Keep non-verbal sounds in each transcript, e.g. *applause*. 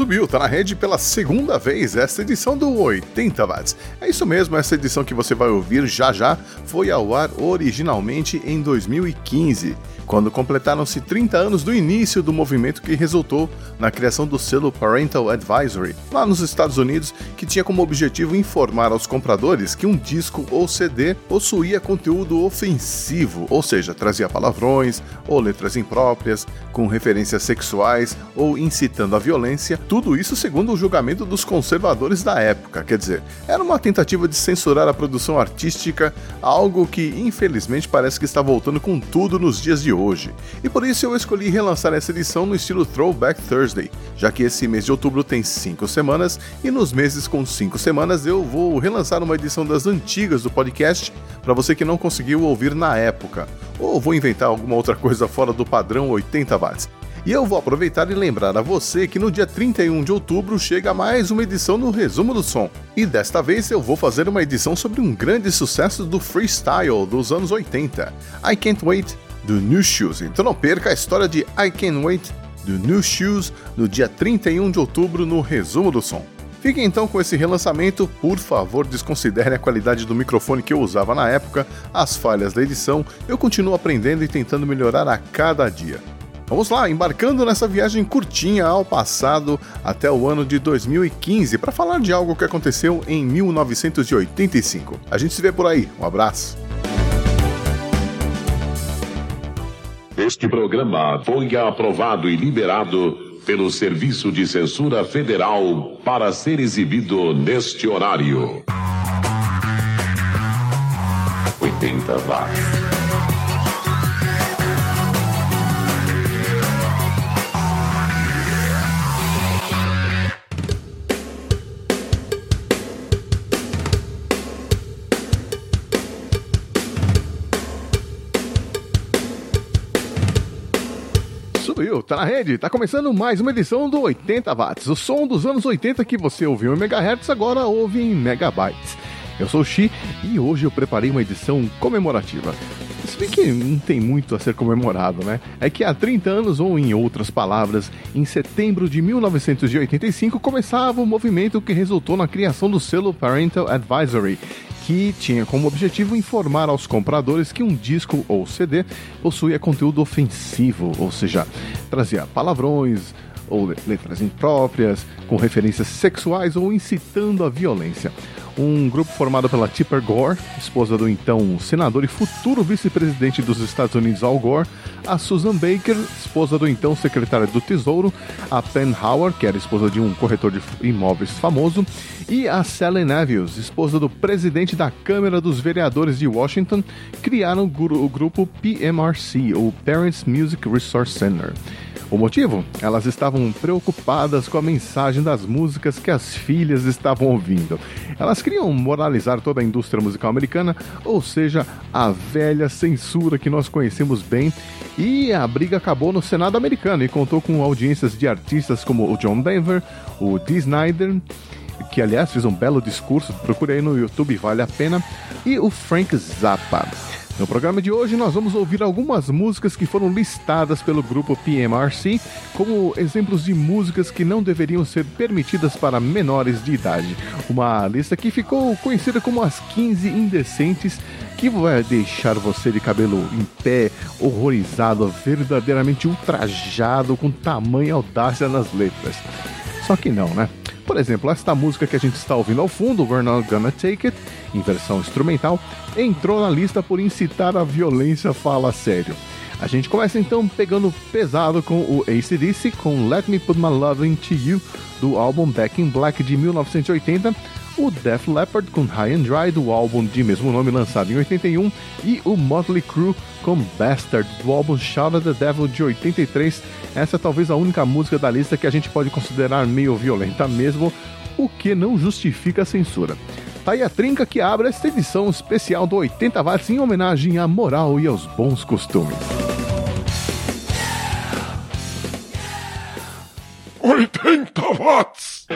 Subiu, tá na rede pela segunda vez esta edição do 80 watts. É isso mesmo, essa edição que você vai ouvir já já foi ao ar originalmente em 2015 quando completaram-se 30 anos do início do movimento que resultou na criação do selo Parental Advisory, lá nos Estados Unidos, que tinha como objetivo informar aos compradores que um disco ou CD possuía conteúdo ofensivo, ou seja, trazia palavrões ou letras impróprias, com referências sexuais ou incitando a violência, tudo isso segundo o julgamento dos conservadores da época, quer dizer, era uma tentativa de censurar a produção artística, algo que infelizmente parece que está voltando com tudo nos dias de hoje. E por isso eu escolhi relançar essa edição no estilo Throwback Thursday, já que esse mês de outubro tem 5 semanas e nos meses com 5 semanas eu vou relançar uma edição das antigas do podcast para você que não conseguiu ouvir na época, ou vou inventar alguma outra coisa fora do padrão 80 watts. E eu vou aproveitar e lembrar a você que no dia 31 de outubro chega mais uma edição no Resumo do Som. E desta vez eu vou fazer uma edição sobre um grande sucesso do freestyle dos anos 80. I Can't Wait do New Shoes. Então não perca a história de I Can't Wait do New Shoes no dia 31 de outubro no Resumo do Som. Fique então com esse relançamento, por favor desconsidere a qualidade do microfone que eu usava na época, as falhas da edição, eu continuo aprendendo e tentando melhorar a cada dia. Vamos lá, embarcando nessa viagem curtinha ao passado até o ano de 2015 para falar de algo que aconteceu em 1985. A gente se vê por aí, um abraço! Este programa foi aprovado e liberado pelo Serviço de Censura Federal para ser exibido neste horário. 80 watts. Tá na rede, tá começando mais uma edição do 80 watts, o som dos anos 80 que você ouviu em megahertz agora ouve em megabytes. Eu sou o Xi e hoje eu preparei uma edição comemorativa. Se bem que não tem muito a ser comemorado, né? É que há 30 anos, ou em outras palavras, em setembro de 1985, começava o movimento que resultou na criação do selo Parental Advisory, que tinha como objetivo informar aos compradores que um disco ou CD possuía conteúdo ofensivo, ou seja, trazia palavrões ou letras impróprias, com referências sexuais ou incitando a violência um grupo formado pela Tipper Gore, esposa do então senador e futuro vice-presidente dos Estados Unidos Al Gore, a Susan Baker, esposa do então secretário do Tesouro, a Pen Howard, que era esposa de um corretor de imóveis famoso, e a Sally Navius, esposa do presidente da Câmara dos Vereadores de Washington, criaram o grupo PMRC, o Parents Music Resource Center. O motivo? Elas estavam preocupadas com a mensagem das músicas que as filhas estavam ouvindo. Elas queriam moralizar toda a indústria musical americana, ou seja, a velha censura que nós conhecemos bem, e a briga acabou no Senado americano e contou com audiências de artistas como o John Denver, o Dee Snyder, que aliás fez um belo discurso, procure aí no YouTube, vale a pena, e o Frank Zappa. No programa de hoje, nós vamos ouvir algumas músicas que foram listadas pelo grupo PMRC como exemplos de músicas que não deveriam ser permitidas para menores de idade. Uma lista que ficou conhecida como as 15 indecentes, que vai deixar você de cabelo em pé, horrorizado, verdadeiramente ultrajado com tamanha audácia nas letras. Só que não, né? Por exemplo, esta música que a gente está ouvindo ao fundo, We're Not Gonna Take It, em versão instrumental, entrou na lista por incitar a violência fala sério. A gente começa então pegando pesado com o ACDC com Let Me Put My Love Into You, do álbum Back in Black de 1980, o Def Leppard com High and Dry, do álbum de mesmo nome lançado em 81, e o Motley Crue com Bastard, do álbum Shout at the Devil de 83. Essa é talvez a única música da lista que a gente pode considerar meio violenta mesmo, o que não justifica a censura. Tá aí a trinca que abre esta edição especial do 80 Watts em homenagem à moral e aos bons costumes. 80 watts!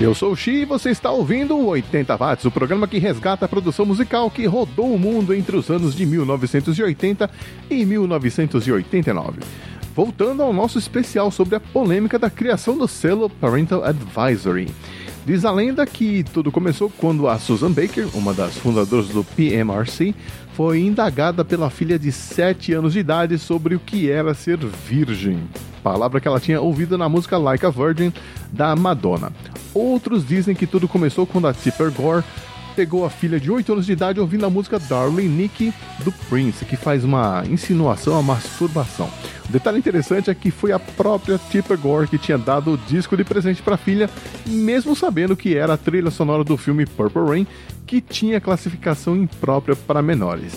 Eu sou o Xi e você está ouvindo o 80 Watts, o programa que resgata a produção musical que rodou o mundo entre os anos de 1980 e 1989. Voltando ao nosso especial sobre a polêmica da criação do selo Parental Advisory. Diz a lenda que tudo começou quando a Susan Baker, uma das fundadoras do PMRC, foi indagada pela filha de 7 anos de idade sobre o que era ser virgem. Palavra que ela tinha ouvido na música Like a Virgin da Madonna. Outros dizem que tudo começou quando a Tipper Gore pegou a filha de 8 anos de idade ouvindo a música Darling Nikki do Prince, que faz uma insinuação à masturbação. O detalhe interessante é que foi a própria Tipper Gore que tinha dado o disco de presente para a filha, mesmo sabendo que era a trilha sonora do filme Purple Rain, que tinha classificação imprópria para menores.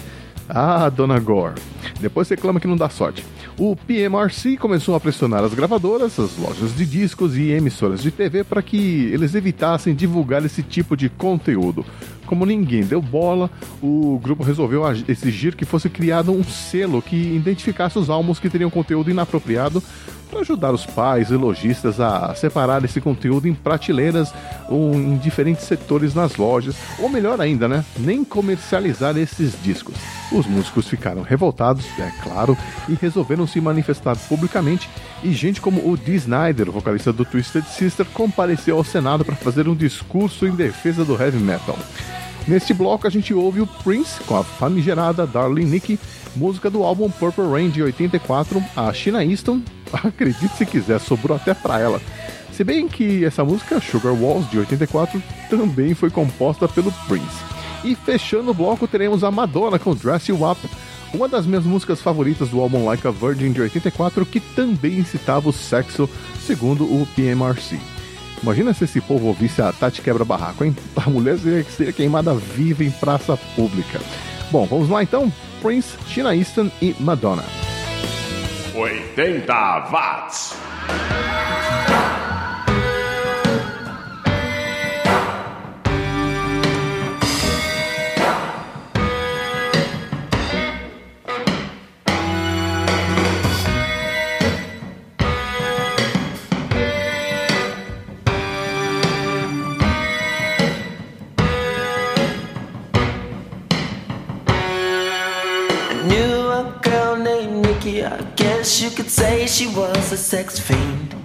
Ah, dona Gore. Depois reclama que não dá sorte. O PMRC começou a pressionar as gravadoras, as lojas de discos e emissoras de TV para que eles evitassem divulgar esse tipo de conteúdo. Como ninguém deu bola, o grupo resolveu exigir que fosse criado um selo que identificasse os álbuns que teriam conteúdo inapropriado para ajudar os pais e lojistas a separar esse conteúdo em prateleiras ou em diferentes setores nas lojas, ou melhor ainda, né, nem comercializar esses discos. Os músicos ficaram revoltados, é claro, e resolveram se manifestar publicamente, e gente como o Dee Snyder, vocalista do Twisted Sister, compareceu ao Senado para fazer um discurso em defesa do heavy metal. Neste bloco a gente ouve o Prince com a famigerada Darling Nikki, música do álbum Purple Rain de 84, a China Easton, acredite se quiser, sobrou até pra ela. Se bem que essa música, Sugar Walls de 84, também foi composta pelo Prince. E fechando o bloco teremos a Madonna com Dress You Up, uma das minhas músicas favoritas do álbum Like a Virgin de 84, que também incitava o sexo, segundo o PMRC. Imagina se esse povo ouvisse a Tati Quebra Barraco, hein? A mulher seria, seria queimada viva em praça pública. Bom, vamos lá então? Prince, China Easton e Madonna. 80 watts. I knew a girl named Nikki. I you could say she was a sex fiend.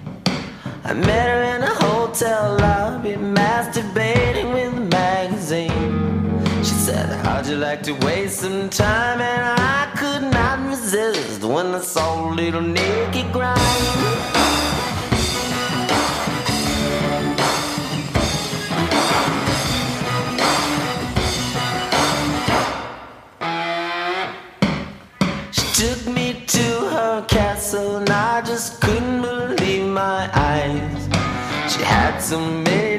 I met her in a hotel lobby, masturbating with a magazine. She said, How'd you like to waste some time? And I could not resist when I saw little Nikki grind. took me to her castle and I just couldn't believe my eyes. She had so many.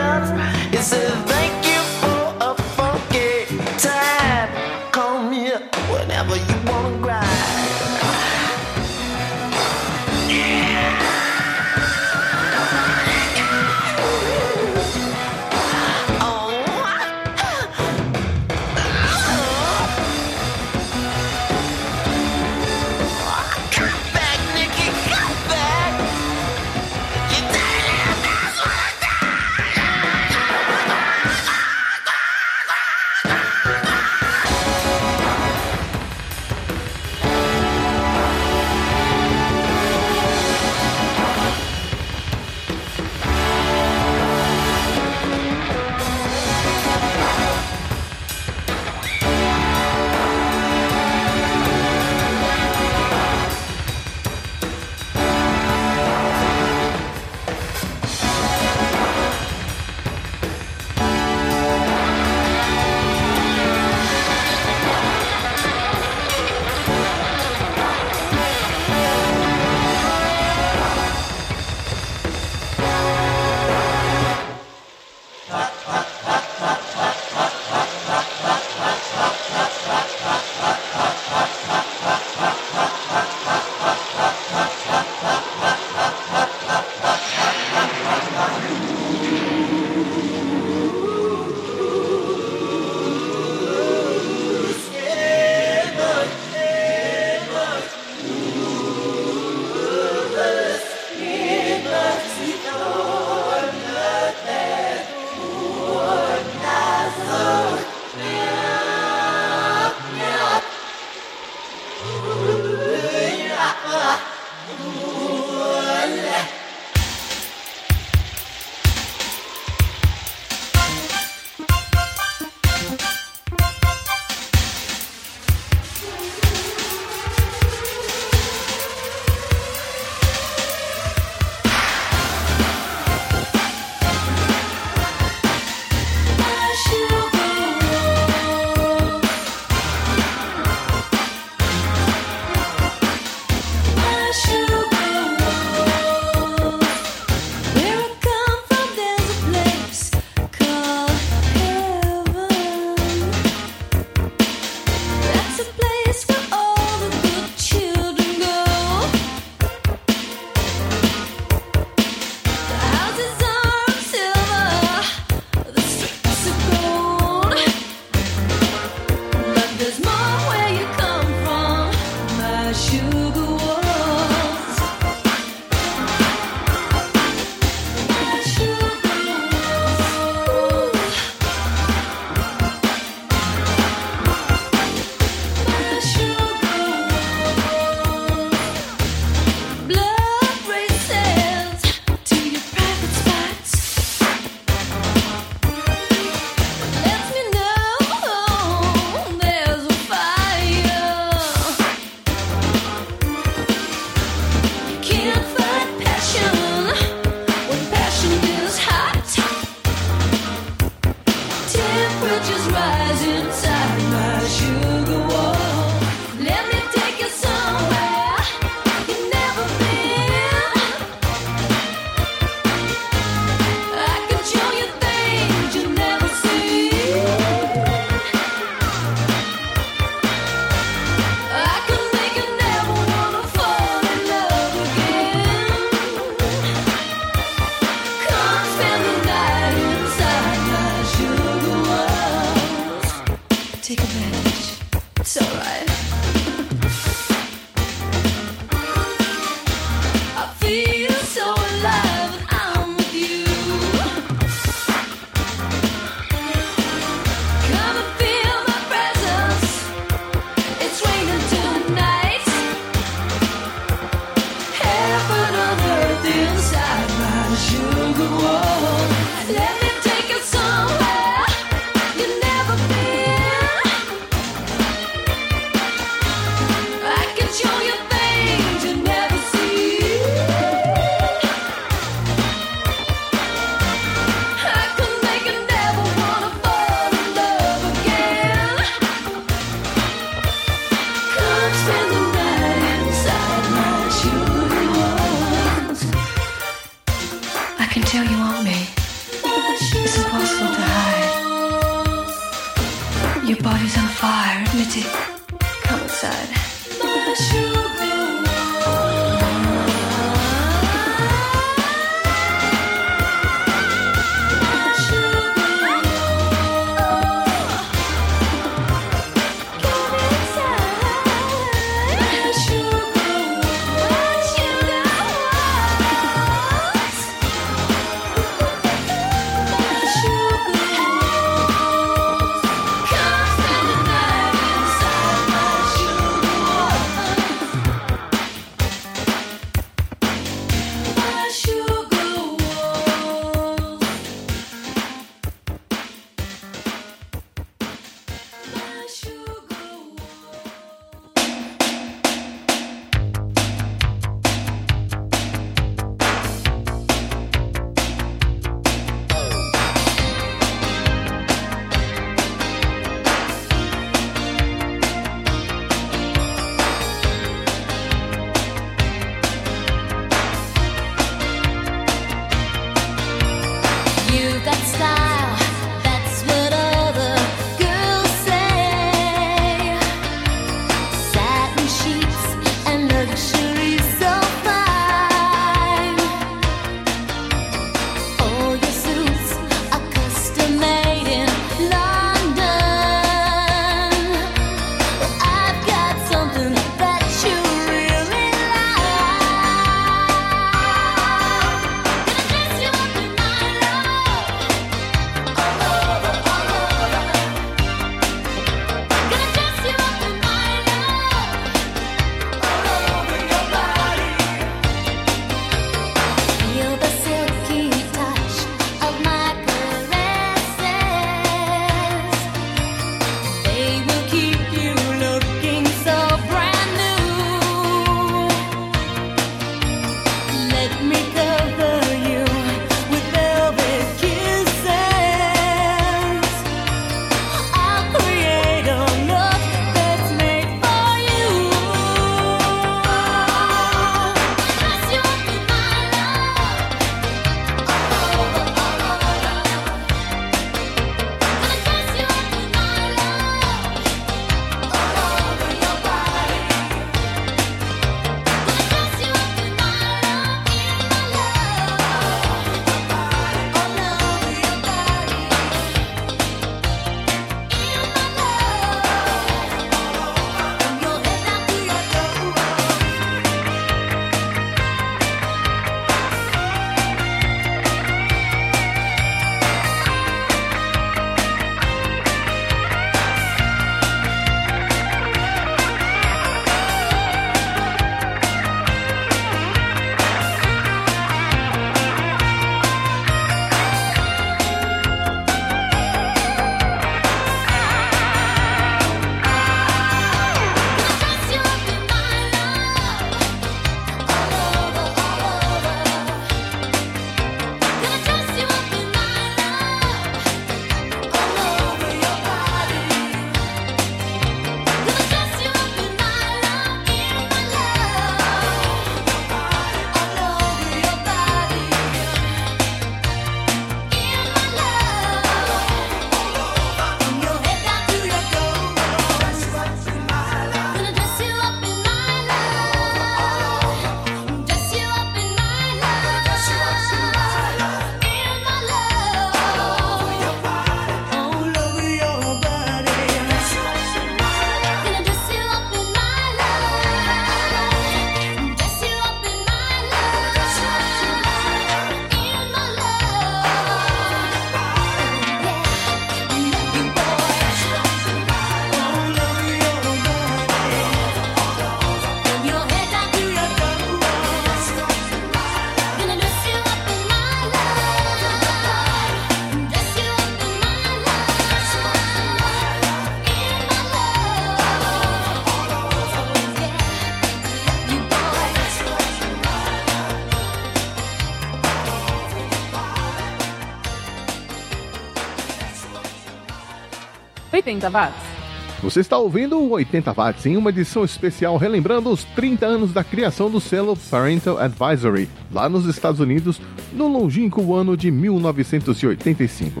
80 watts. Você está ouvindo o 80 Watts em uma edição especial relembrando os 30 anos da criação do selo Parental Advisory, lá nos Estados Unidos, no longínquo ano de 1985.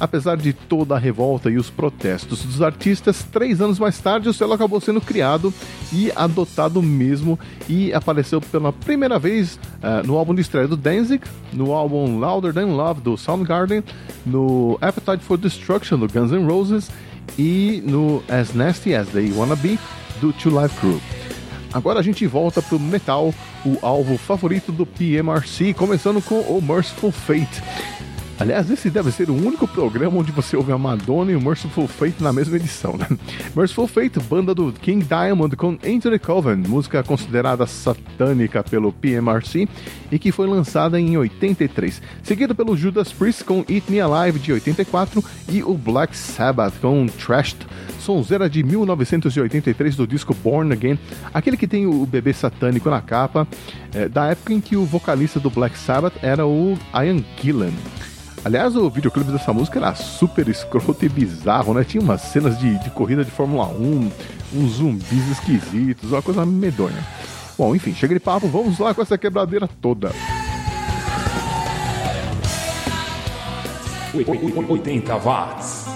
Apesar de toda a revolta e os protestos dos artistas, três anos mais tarde o selo acabou sendo criado e adotado mesmo e apareceu pela primeira vez uh, no álbum de estreia do Danzig, no álbum Louder Than Love do Soundgarden, no Appetite for Destruction do Guns N' Roses e no As Nasty As They Wanna Be do Two Life Crew. Agora a gente volta pro metal, o alvo favorito do PMRC, começando com o Merciful Fate. Aliás, esse deve ser o único programa onde você ouve a Madonna e o Merciful Fate na mesma edição, né? *laughs* Merciful Fate, banda do King Diamond com Enter the Coven, música considerada satânica pelo PMRC e que foi lançada em 83, seguido pelo Judas Priest com Eat Me Alive de 84 e o Black Sabbath com Trashed, sonzeira de 1983 do disco Born Again, aquele que tem o bebê satânico na capa, é, da época em que o vocalista do Black Sabbath era o Ian Gillan. Aliás, o videoclipe dessa música era super escroto e bizarro, né? Tinha umas cenas de, de corrida de Fórmula 1, uns zumbis esquisitos, uma coisa medonha. Bom, enfim, chega de papo, vamos lá com essa quebradeira toda. 80 watts.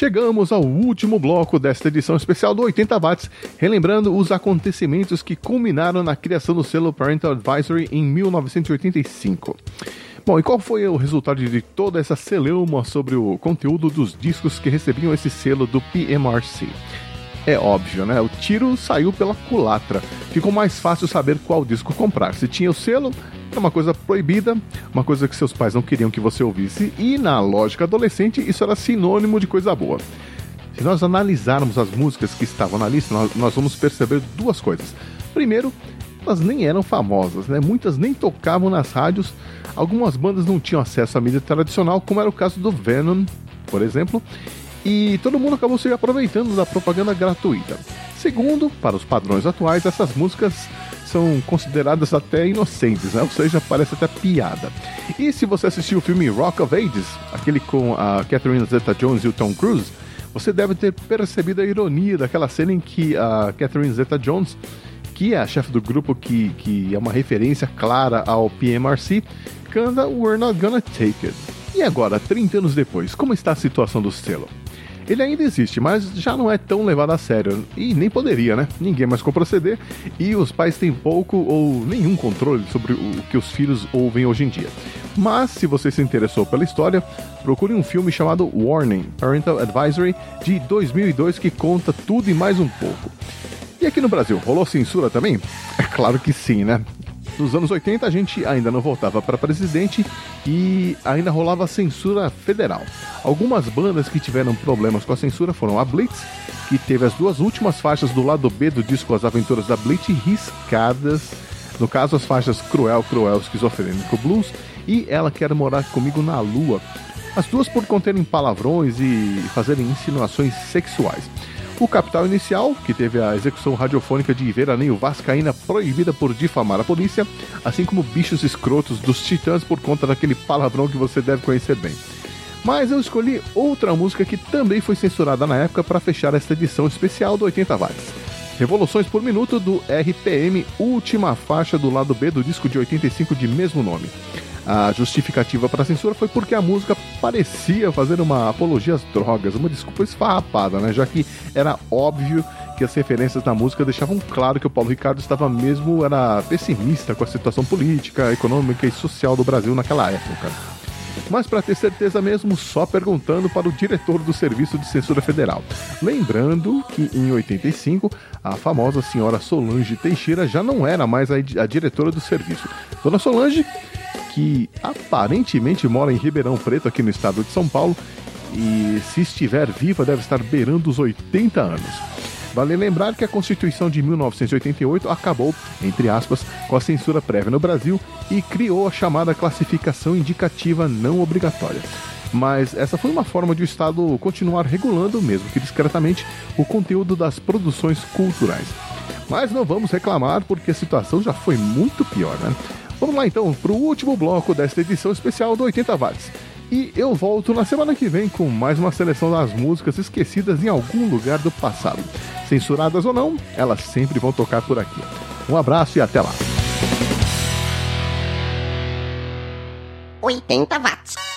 Chegamos ao último bloco desta edição especial do 80 Watts, relembrando os acontecimentos que culminaram na criação do selo Parental Advisory em 1985. Bom, e qual foi o resultado de toda essa celeuma sobre o conteúdo dos discos que recebiam esse selo do PMRC? É óbvio, né? O tiro saiu pela culatra. Ficou mais fácil saber qual disco comprar. Se tinha o selo, era uma coisa proibida, uma coisa que seus pais não queriam que você ouvisse, e na lógica adolescente, isso era sinônimo de coisa boa. Se nós analisarmos as músicas que estavam na lista, nós, nós vamos perceber duas coisas. Primeiro, elas nem eram famosas, né? Muitas nem tocavam nas rádios. Algumas bandas não tinham acesso à mídia tradicional, como era o caso do Venom, por exemplo. E todo mundo acabou se aproveitando da propaganda gratuita. Segundo, para os padrões atuais, essas músicas são consideradas até inocentes, né? ou seja, parece até piada. E se você assistiu o filme Rock of Ages, aquele com a Catherine Zeta-Jones e o Tom Cruise, você deve ter percebido a ironia daquela cena em que a Catherine Zeta-Jones que é a chefe do grupo que, que é uma referência clara ao PMRC, canta We're Not Gonna Take It. E agora, 30 anos depois, como está a situação do selo? Ele ainda existe, mas já não é tão levado a sério. E nem poderia, né? Ninguém mais compra CD e os pais têm pouco ou nenhum controle sobre o que os filhos ouvem hoje em dia. Mas, se você se interessou pela história, procure um filme chamado Warning Parental Advisory de 2002 que conta tudo e mais um pouco. E aqui no Brasil, rolou censura também? É claro que sim, né? Nos anos 80 a gente ainda não voltava para presidente e ainda rolava censura federal. Algumas bandas que tiveram problemas com a censura foram a Blitz, que teve as duas últimas faixas do lado B do disco As Aventuras da Blitz riscadas. No caso, as faixas Cruel, Cruel, Esquizofrênico Blues e Ela Quer Morar Comigo na Lua. As duas por conterem palavrões e fazerem insinuações sexuais. O Capital Inicial, que teve a execução radiofônica de Veraneio Vascaína proibida por difamar a polícia, assim como Bichos Escrotos dos Titãs por conta daquele palavrão que você deve conhecer bem. Mas eu escolhi outra música que também foi censurada na época para fechar esta edição especial do 80 Watts. Revoluções por Minuto do RPM, última faixa do lado B do disco de 85 de mesmo nome. A justificativa para a censura foi porque a música parecia fazer uma apologia às drogas, uma desculpa esfarrapada, né? Já que era óbvio que as referências da música deixavam claro que o Paulo Ricardo estava mesmo era pessimista com a situação política, econômica e social do Brasil naquela época. Mas para ter certeza mesmo, só perguntando para o diretor do Serviço de Censura Federal. Lembrando que em 85, a famosa senhora Solange Teixeira já não era mais a, a diretora do serviço. Dona Solange que aparentemente mora em Ribeirão Preto, aqui no estado de São Paulo, e se estiver viva deve estar beirando os 80 anos. Vale lembrar que a Constituição de 1988 acabou, entre aspas, com a censura prévia no Brasil e criou a chamada classificação indicativa não obrigatória. Mas essa foi uma forma de o Estado continuar regulando, mesmo que discretamente, o conteúdo das produções culturais. Mas não vamos reclamar porque a situação já foi muito pior, né? Vamos lá então para o último bloco desta edição especial do 80 Watts. E eu volto na semana que vem com mais uma seleção das músicas esquecidas em algum lugar do passado. Censuradas ou não, elas sempre vão tocar por aqui. Um abraço e até lá. 80 watts.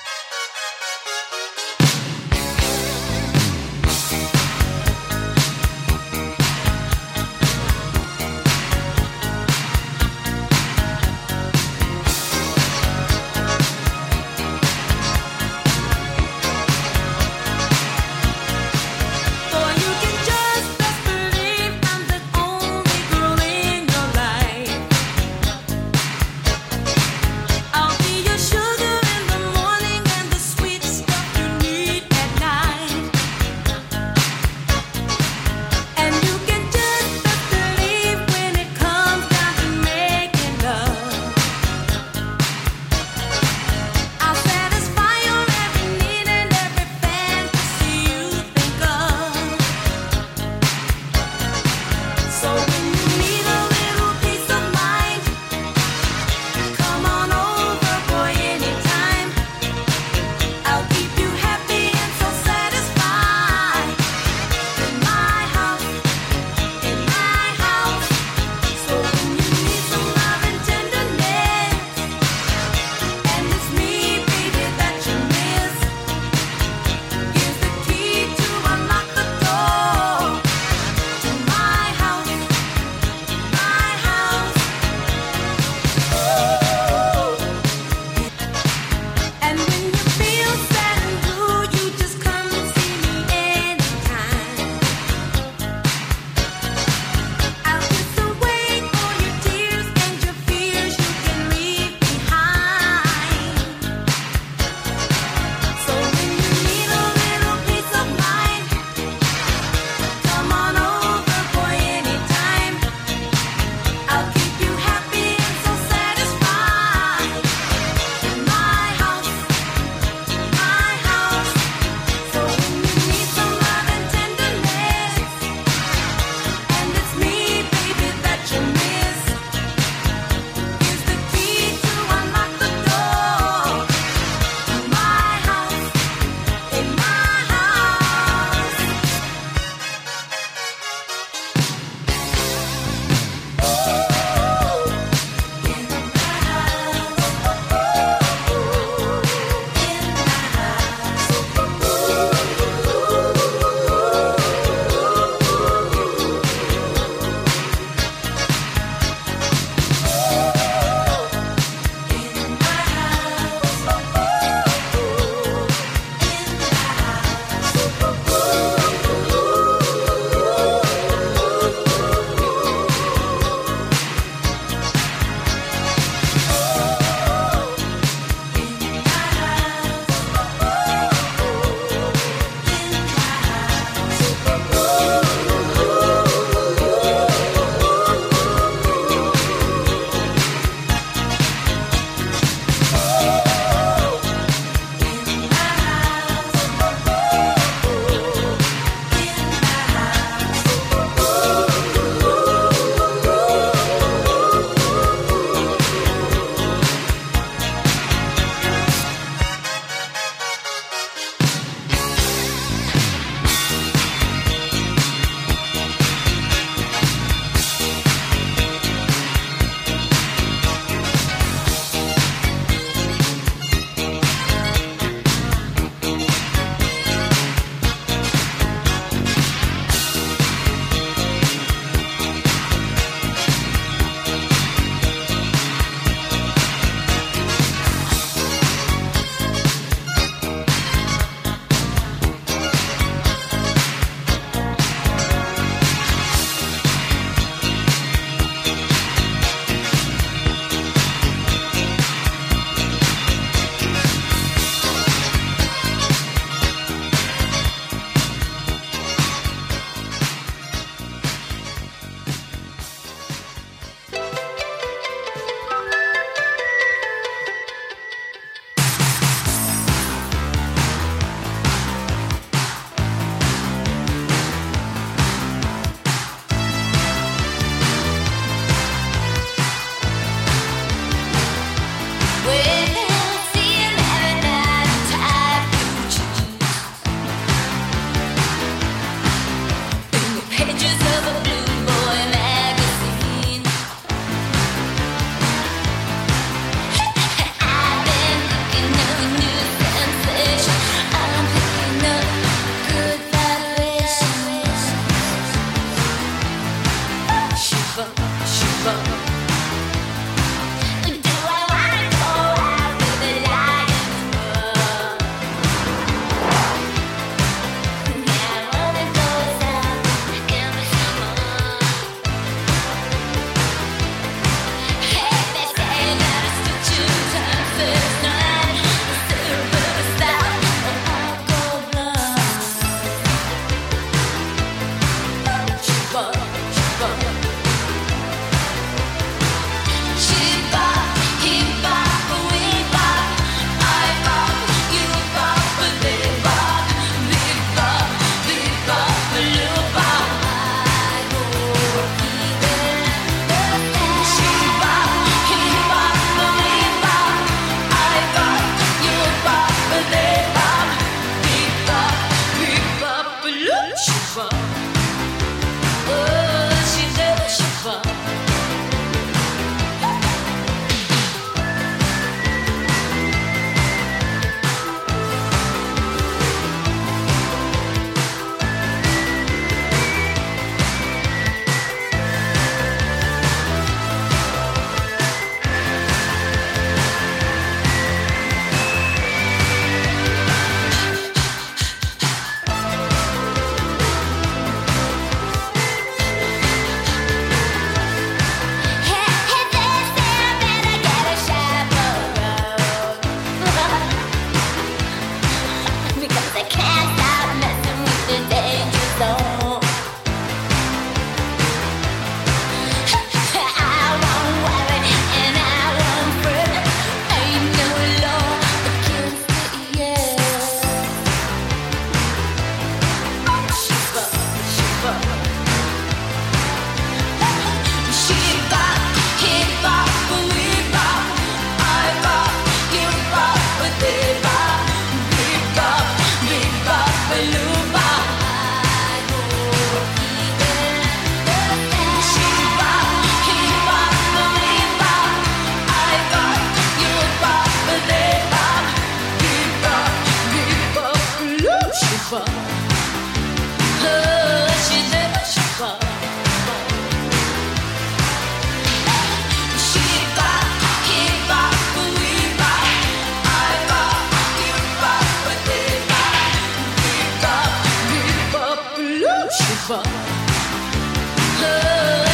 来，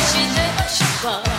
现在开始吧。